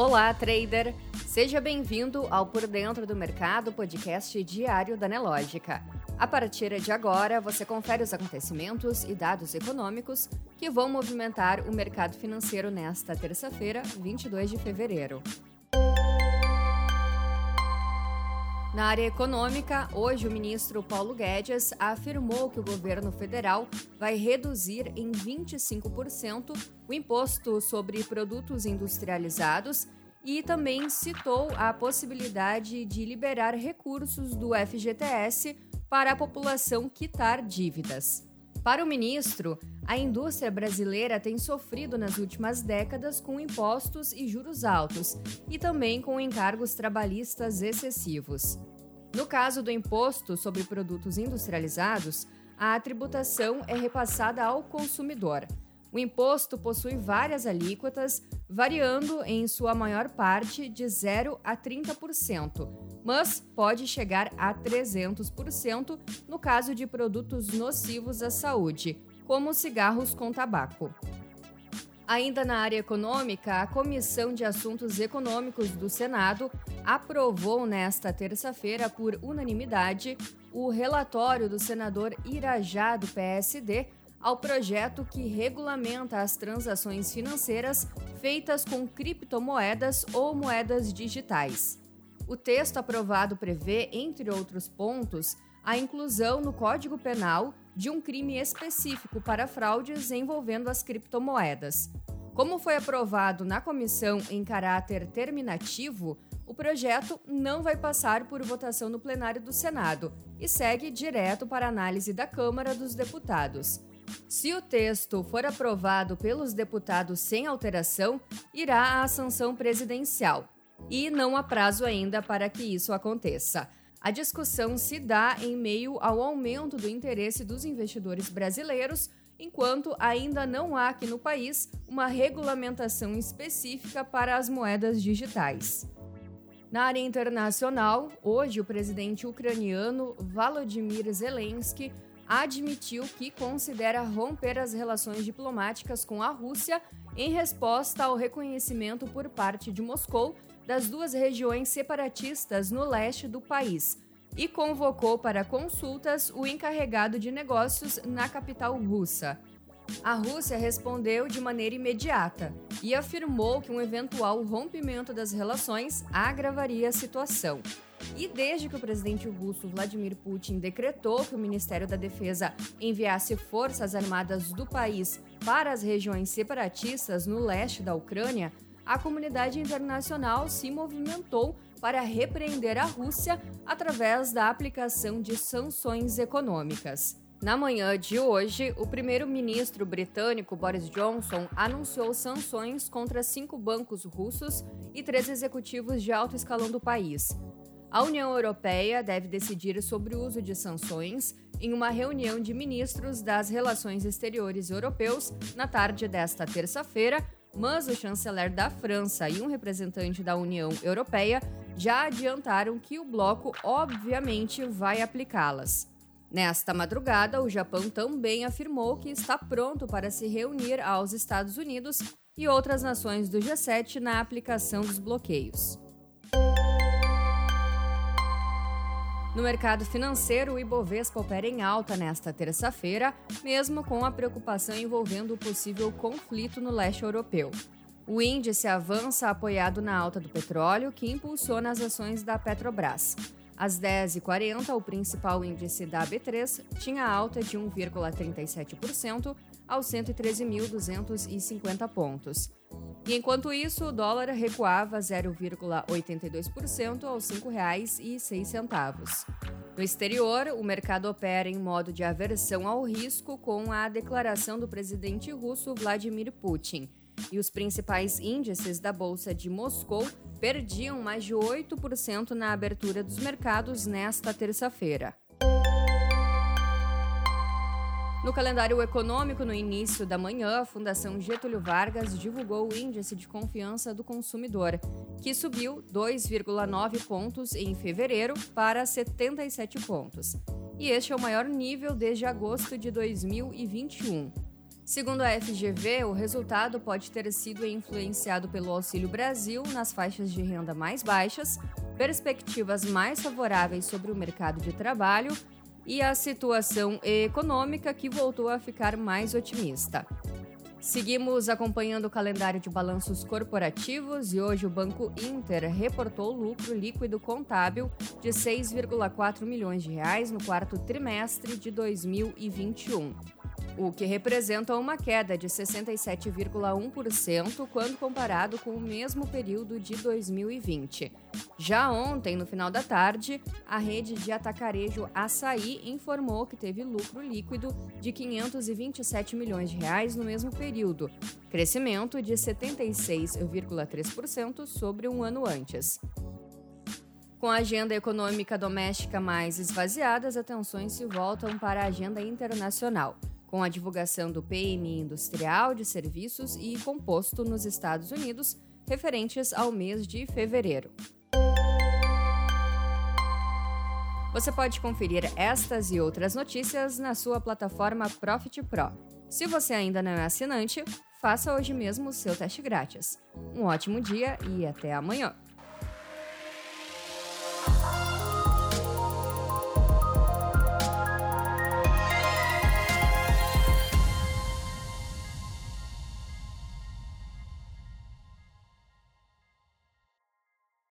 Olá, trader! Seja bem-vindo ao Por Dentro do Mercado, podcast diário da Nelógica. A partir de agora, você confere os acontecimentos e dados econômicos que vão movimentar o mercado financeiro nesta terça-feira, 22 de fevereiro. Na área econômica, hoje o ministro Paulo Guedes afirmou que o governo federal vai reduzir em 25% o imposto sobre produtos industrializados e também citou a possibilidade de liberar recursos do FGTS para a população quitar dívidas. Para o ministro, a indústria brasileira tem sofrido nas últimas décadas com impostos e juros altos e também com encargos trabalhistas excessivos. No caso do imposto sobre produtos industrializados, a tributação é repassada ao consumidor. O imposto possui várias alíquotas, variando em sua maior parte de 0 a 30%, mas pode chegar a 300% no caso de produtos nocivos à saúde, como cigarros com tabaco. Ainda na área econômica, a Comissão de Assuntos Econômicos do Senado aprovou nesta terça-feira, por unanimidade, o relatório do senador Irajá, do PSD, ao projeto que regulamenta as transações financeiras feitas com criptomoedas ou moedas digitais. O texto aprovado prevê, entre outros pontos, a inclusão no Código Penal de um crime específico para fraudes envolvendo as criptomoedas. Como foi aprovado na comissão em caráter terminativo, o projeto não vai passar por votação no plenário do Senado e segue direto para análise da Câmara dos Deputados. Se o texto for aprovado pelos deputados sem alteração, irá à sanção presidencial. E não há prazo ainda para que isso aconteça. A discussão se dá em meio ao aumento do interesse dos investidores brasileiros, enquanto ainda não há aqui no país uma regulamentação específica para as moedas digitais. Na área internacional, hoje o presidente ucraniano Volodymyr Zelensky admitiu que considera romper as relações diplomáticas com a Rússia em resposta ao reconhecimento por parte de Moscou das duas regiões separatistas no leste do país e convocou para consultas o encarregado de negócios na capital russa. A Rússia respondeu de maneira imediata e afirmou que um eventual rompimento das relações agravaria a situação. E desde que o presidente russo Vladimir Putin decretou que o Ministério da Defesa enviasse forças armadas do país para as regiões separatistas no leste da Ucrânia, a comunidade internacional se movimentou para repreender a Rússia através da aplicação de sanções econômicas. Na manhã de hoje, o primeiro-ministro britânico Boris Johnson anunciou sanções contra cinco bancos russos e três executivos de alto escalão do país. A União Europeia deve decidir sobre o uso de sanções em uma reunião de ministros das relações exteriores europeus na tarde desta terça-feira, mas o chanceler da França e um representante da União Europeia já adiantaram que o bloco obviamente vai aplicá-las. Nesta madrugada, o Japão também afirmou que está pronto para se reunir aos Estados Unidos e outras nações do G7 na aplicação dos bloqueios. No mercado financeiro, o Ibovespa opera em alta nesta terça-feira, mesmo com a preocupação envolvendo o possível conflito no leste europeu. O índice avança apoiado na alta do petróleo, que impulsiona as ações da Petrobras. Às 10h40, o principal índice da B3 tinha alta de 1,37% aos 113.250 pontos. E enquanto isso, o dólar recuava 0,82% aos R$ 5,06. No exterior, o mercado opera em modo de aversão ao risco com a declaração do presidente russo Vladimir Putin. E os principais índices da Bolsa de Moscou perdiam mais de 8% na abertura dos mercados nesta terça-feira. No calendário econômico, no início da manhã, a Fundação Getúlio Vargas divulgou o Índice de Confiança do Consumidor, que subiu 2,9 pontos em fevereiro para 77 pontos. E este é o maior nível desde agosto de 2021. Segundo a FGV, o resultado pode ter sido influenciado pelo Auxílio Brasil nas faixas de renda mais baixas, perspectivas mais favoráveis sobre o mercado de trabalho e a situação econômica que voltou a ficar mais otimista. Seguimos acompanhando o calendário de balanços corporativos e hoje o Banco Inter reportou lucro líquido contábil de 6,4 milhões de reais no quarto trimestre de 2021 o que representa uma queda de 67,1% quando comparado com o mesmo período de 2020. Já ontem, no final da tarde, a rede de atacarejo Açaí informou que teve lucro líquido de 527 milhões de reais no mesmo período, crescimento de 76,3% sobre um ano antes. Com a agenda econômica doméstica mais esvaziada, as atenções se voltam para a agenda internacional com a divulgação do PMI Industrial de Serviços e Composto nos Estados Unidos, referentes ao mês de fevereiro. Você pode conferir estas e outras notícias na sua plataforma Profit Pro. Se você ainda não é assinante, faça hoje mesmo o seu teste grátis. Um ótimo dia e até amanhã!